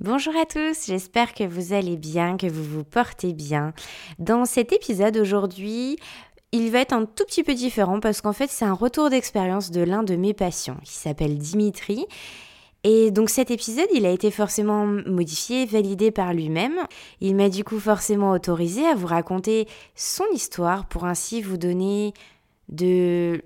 Bonjour à tous, j'espère que vous allez bien, que vous vous portez bien. Dans cet épisode aujourd'hui, il va être un tout petit peu différent parce qu'en fait c'est un retour d'expérience de l'un de mes patients qui s'appelle Dimitri. Et donc cet épisode, il a été forcément modifié, validé par lui-même. Il m'a du coup forcément autorisé à vous raconter son histoire pour ainsi vous donner de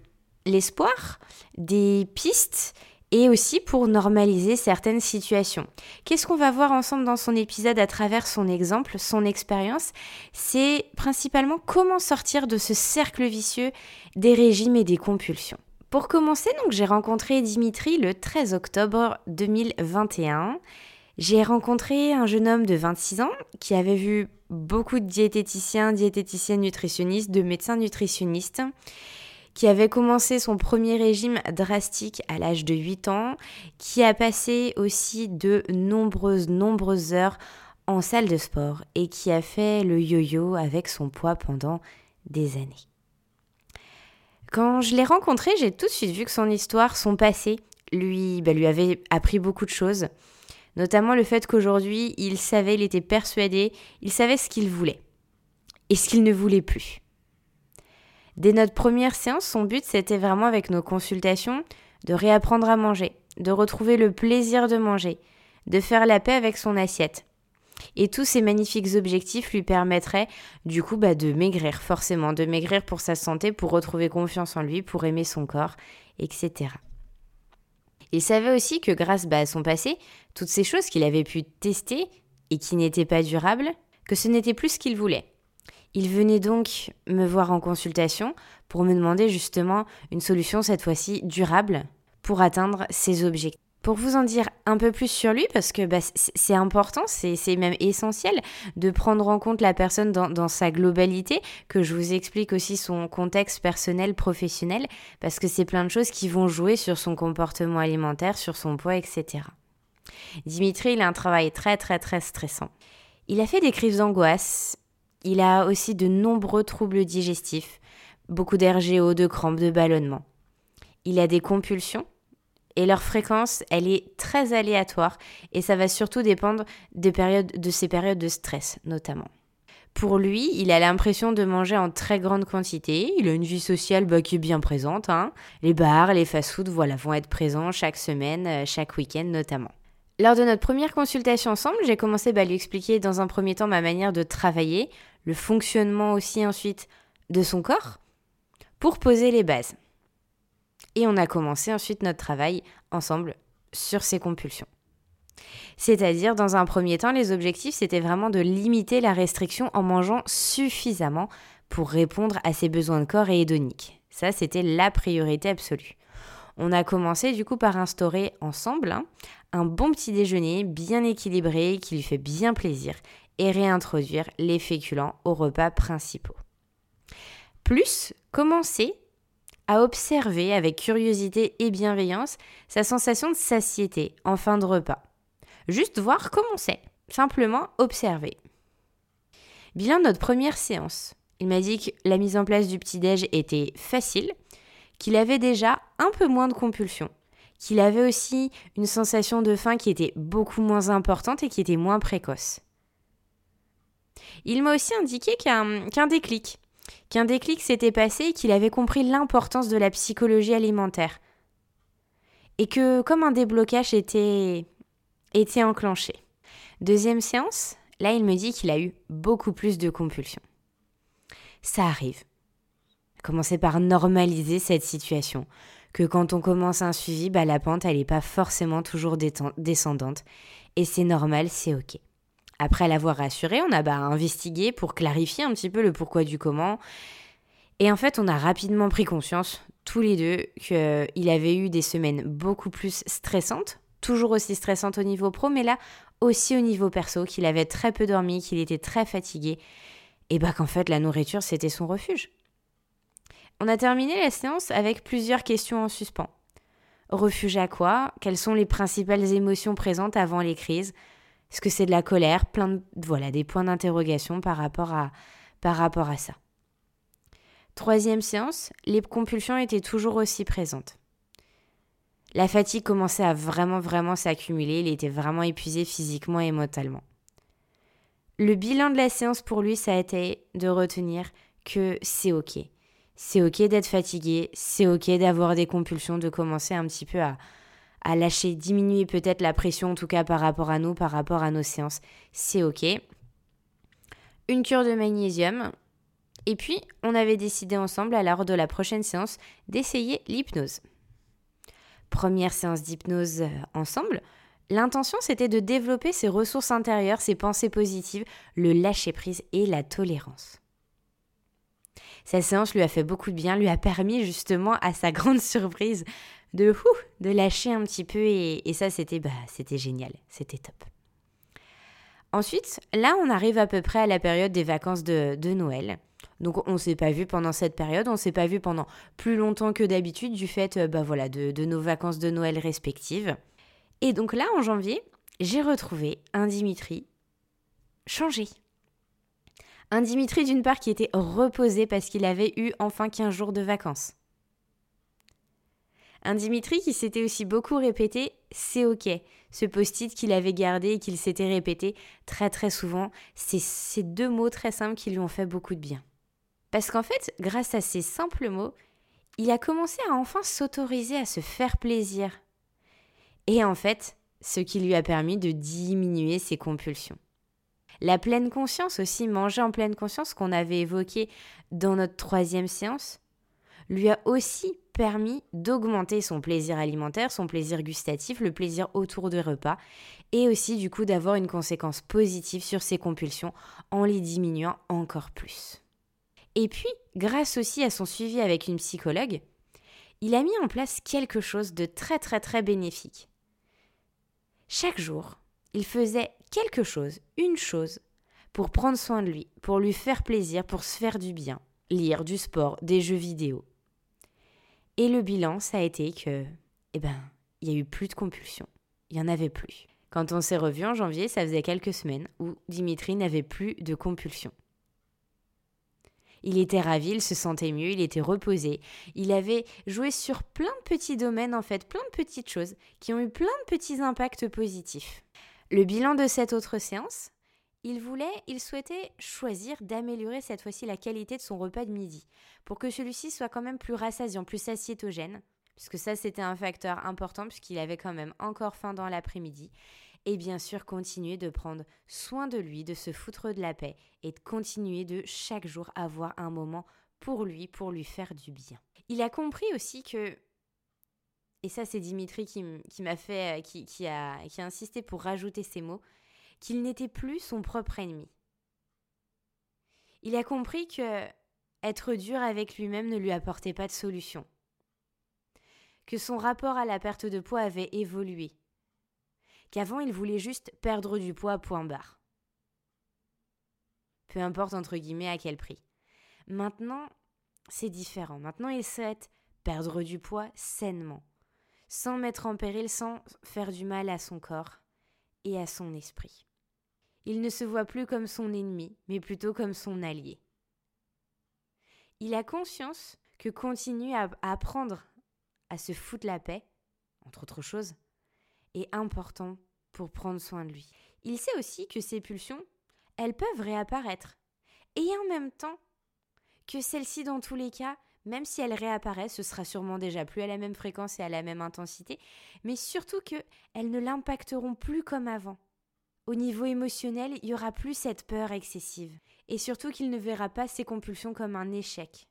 l'espoir, des pistes et aussi pour normaliser certaines situations. Qu'est-ce qu'on va voir ensemble dans son épisode à travers son exemple, son expérience? C'est principalement comment sortir de ce cercle vicieux des régimes et des compulsions. Pour commencer, donc j'ai rencontré Dimitri le 13 octobre 2021. J'ai rencontré un jeune homme de 26 ans qui avait vu beaucoup de diététiciens, diététiciennes nutritionnistes, de médecins nutritionnistes qui avait commencé son premier régime drastique à l'âge de 8 ans, qui a passé aussi de nombreuses, nombreuses heures en salle de sport et qui a fait le yo-yo avec son poids pendant des années. Quand je l'ai rencontré, j'ai tout de suite vu que son histoire, son passé, lui, bah, lui avait appris beaucoup de choses, notamment le fait qu'aujourd'hui, il savait, il était persuadé, il savait ce qu'il voulait et ce qu'il ne voulait plus. Dès notre première séance, son but, c'était vraiment avec nos consultations de réapprendre à manger, de retrouver le plaisir de manger, de faire la paix avec son assiette. Et tous ces magnifiques objectifs lui permettraient du coup bah, de maigrir, forcément, de maigrir pour sa santé, pour retrouver confiance en lui, pour aimer son corps, etc. Il savait aussi que grâce bah, à son passé, toutes ces choses qu'il avait pu tester et qui n'étaient pas durables, que ce n'était plus ce qu'il voulait. Il venait donc me voir en consultation pour me demander justement une solution cette fois-ci durable pour atteindre ses objectifs. Pour vous en dire un peu plus sur lui, parce que bah, c'est important, c'est même essentiel de prendre en compte la personne dans, dans, sa globalité, que je vous explique aussi son contexte personnel, professionnel, parce que c'est plein de choses qui vont jouer sur son comportement alimentaire, sur son poids, etc. Dimitri, il a un travail très très très stressant. Il a fait des crises d'angoisse, il a aussi de nombreux troubles digestifs, beaucoup d'RGO, de crampes, de ballonnements. Il a des compulsions et leur fréquence, elle est très aléatoire et ça va surtout dépendre des périodes, de ces périodes de stress notamment. Pour lui, il a l'impression de manger en très grande quantité. Il a une vie sociale bah, qui est bien présente. Hein. Les bars, les fast-foods, voilà, vont être présents chaque semaine, euh, chaque week-end notamment. Lors de notre première consultation ensemble, j'ai commencé bah, à lui expliquer dans un premier temps ma manière de travailler, le fonctionnement aussi ensuite de son corps, pour poser les bases. Et on a commencé ensuite notre travail ensemble sur ses compulsions. C'est-à-dire, dans un premier temps, les objectifs, c'était vraiment de limiter la restriction en mangeant suffisamment pour répondre à ses besoins de corps et hédoniques. Ça, c'était la priorité absolue. On a commencé du coup par instaurer ensemble hein, un bon petit déjeuner bien équilibré qui lui fait bien plaisir et réintroduire les féculents aux repas principaux. Plus, commencer à observer avec curiosité et bienveillance sa sensation de satiété en fin de repas. Juste voir comment c'est, simplement observer. Bien notre première séance. Il m'a dit que la mise en place du petit-déj était facile, qu'il avait déjà un peu moins de compulsion, qu'il avait aussi une sensation de faim qui était beaucoup moins importante et qui était moins précoce. Il m'a aussi indiqué qu'un déclic, qu'un déclic s'était passé et qu'il avait compris l'importance de la psychologie alimentaire. Et que comme un déblocage était, était enclenché. Deuxième séance, là il me dit qu'il a eu beaucoup plus de compulsions. Ça arrive. Commencer par normaliser cette situation. Que quand on commence un suivi, bah, la pente, elle n'est pas forcément toujours descendante. Et c'est normal, c'est OK. Après l'avoir rassuré, on a bah, investigué pour clarifier un petit peu le pourquoi du comment. Et en fait, on a rapidement pris conscience, tous les deux, qu'il avait eu des semaines beaucoup plus stressantes toujours aussi stressante au niveau pro, mais là aussi au niveau perso, qu'il avait très peu dormi, qu'il était très fatigué, et bah qu'en fait la nourriture c'était son refuge. On a terminé la séance avec plusieurs questions en suspens. Refuge à quoi? Quelles sont les principales émotions présentes avant les crises? Est-ce que c'est de la colère? Plein de, voilà, des points d'interrogation par rapport à, par rapport à ça. Troisième séance, les compulsions étaient toujours aussi présentes. La fatigue commençait à vraiment vraiment s'accumuler, il était vraiment épuisé physiquement et mentalement. Le bilan de la séance pour lui, ça a été de retenir que c'est ok. C'est ok d'être fatigué, c'est ok d'avoir des compulsions, de commencer un petit peu à, lâcher, diminuer peut-être la pression en tout cas par rapport à nous, par rapport à nos séances. C'est ok. Une cure de magnésium. Et puis, on avait décidé ensemble, à l'heure de la prochaine séance, d'essayer l'hypnose première séance d'hypnose euh, ensemble, l'intention c'était de développer ses ressources intérieures, ses pensées positives, le lâcher-prise et la tolérance. Cette séance lui a fait beaucoup de bien, lui a permis justement à sa grande surprise de, de lâcher un petit peu et, ça c'était bah, c'était génial, c'était top. Ensuite, là on arrive à peu près à la période des vacances de, de Noël. Donc on ne s'est pas vu pendant cette période, on ne s'est pas vu pendant plus longtemps que d'habitude du fait euh, bah voilà, de nos vacances de Noël respectives. Et donc là, en janvier, j'ai retrouvé un Dimitri changé. Un Dimitri d'une part qui était reposé parce qu'il avait eu enfin 15 jours de vacances. Un Dimitri qui s'était aussi beaucoup répété c'est ok. Ce post-it qu'il avait gardé et qu'il s'était répété très très souvent, c'est ces deux mots très simples qui lui ont fait beaucoup de bien. Parce qu'en fait, grâce à ces simples mots, il a commencé à enfin s'autoriser à se faire plaisir. Et en fait, ce qui lui a permis de diminuer ses compulsions. La pleine conscience aussi, manger en pleine conscience qu'on avait évoqué dans notre troisième séance, lui a aussi permis d'augmenter son plaisir alimentaire, son plaisir gustatif, le plaisir autour de repas, et aussi du coup d'avoir une conséquence positive sur ses compulsions en les diminuant encore plus. Et puis, grâce aussi à son suivi avec une psychologue, il a mis en place quelque chose de très très très bénéfique. Chaque jour, il faisait quelque chose, une chose, pour prendre soin de lui, pour lui faire plaisir, pour se faire du bien, lire, du sport, des jeux vidéo. Et le bilan, ça a été que, eh ben, il y a eu plus de compulsions. Il y en avait plus. Quand on s'est revu en janvier, ça faisait quelques semaines où Dimitri n'avait plus de compulsions. Il était ravi, il se sentait mieux, il était reposé. Il avait joué sur plein de petits domaines, en fait, plein de petites choses qui ont eu plein de petits impacts positifs. Le bilan de cette autre séance, il voulait, il souhaitait choisir d'améliorer cette fois-ci la qualité de son repas de midi, pour que celui-ci soit quand même plus rassasiant, plus satiétogène, puisque ça c'était un facteur important puisqu'il avait quand même encore faim dans l'après-midi, et bien sûr continuer de prendre soin de lui, de se foutre de la paix et de continuer de chaque jour avoir un moment pour lui, pour lui faire du bien. Il a compris aussi que et ça c'est Dimitri qui, m'a fait, qui, qui, a, a insisté pour rajouter ces mots, qu'il n'était plus son propre ennemi. Il a compris que être dur avec lui-même ne lui apportait pas de solution. Que son rapport à la perte de poids avait évolué qu'avant il voulait juste perdre du poids, point barre. Peu importe entre guillemets à quel prix. Maintenant, c'est différent. Maintenant, il souhaite perdre du poids sainement, sans mettre en péril, sans faire du mal à son corps et à son esprit. Il ne se voit plus comme son ennemi, mais plutôt comme son allié. Il a conscience que continuer à apprendre à se foutre la paix, entre autres choses, est important pour prendre soin de lui. Il sait aussi que ces pulsions, elles peuvent réapparaître. Et en même temps, que celles-ci, dans tous les cas, même si elles réapparaissent, ce sera sûrement déjà plus à la même fréquence et à la même intensité, mais surtout qu'elles ne l'impacteront plus comme avant. Au niveau émotionnel, il y aura plus cette peur excessive, et surtout qu'il ne verra pas ses compulsions comme un échec,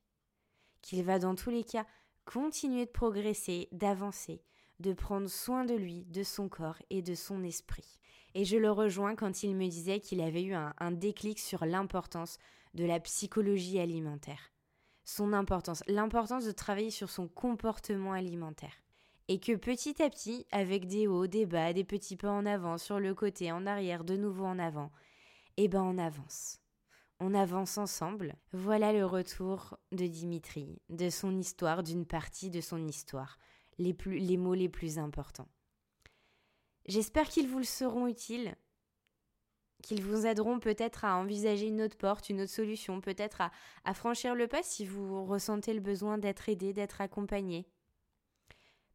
qu'il va dans tous les cas continuer de progresser, d'avancer, de prendre soin de lui, de son corps et de son esprit. Et je le rejoins quand il me disait qu'il avait eu un, déclic sur l'importance de la psychologie alimentaire. Son importance, l'importance de travailler sur son comportement alimentaire. Et que petit à petit, avec des hauts, des bas, des petits pas en avant, sur le côté, en arrière, de nouveau en avant, eh ben on avance. On avance ensemble. Voilà le retour de Dimitri, de son histoire, d'une partie de son histoire, les, plus, les mots les plus importants. J'espère qu'ils vous le seront utiles, qu'ils vous aideront peut-être à envisager une autre porte, une autre solution, peut-être à, franchir le pas si vous ressentez le besoin d'être aidé, d'être accompagné.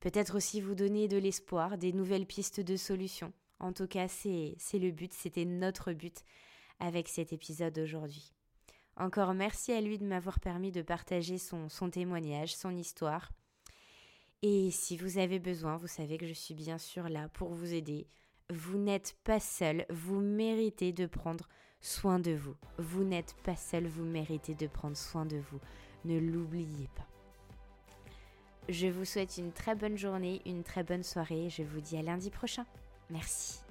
Peut-être aussi vous donner de l'espoir, des nouvelles pistes de solutions. En tout cas, c'est le but, c'était notre but avec cet épisode aujourd'hui. Encore merci à lui de m'avoir permis de partager son témoignage, son histoire. Et si vous avez besoin, vous savez que je suis bien sûr là pour vous aider. Vous n'êtes pas seul, vous méritez de prendre soin de vous. Vous n'êtes pas seul, vous méritez de prendre soin de vous. Ne l'oubliez pas. Je vous souhaite une très bonne journée, une très bonne soirée. Je vous dis à lundi prochain. Merci.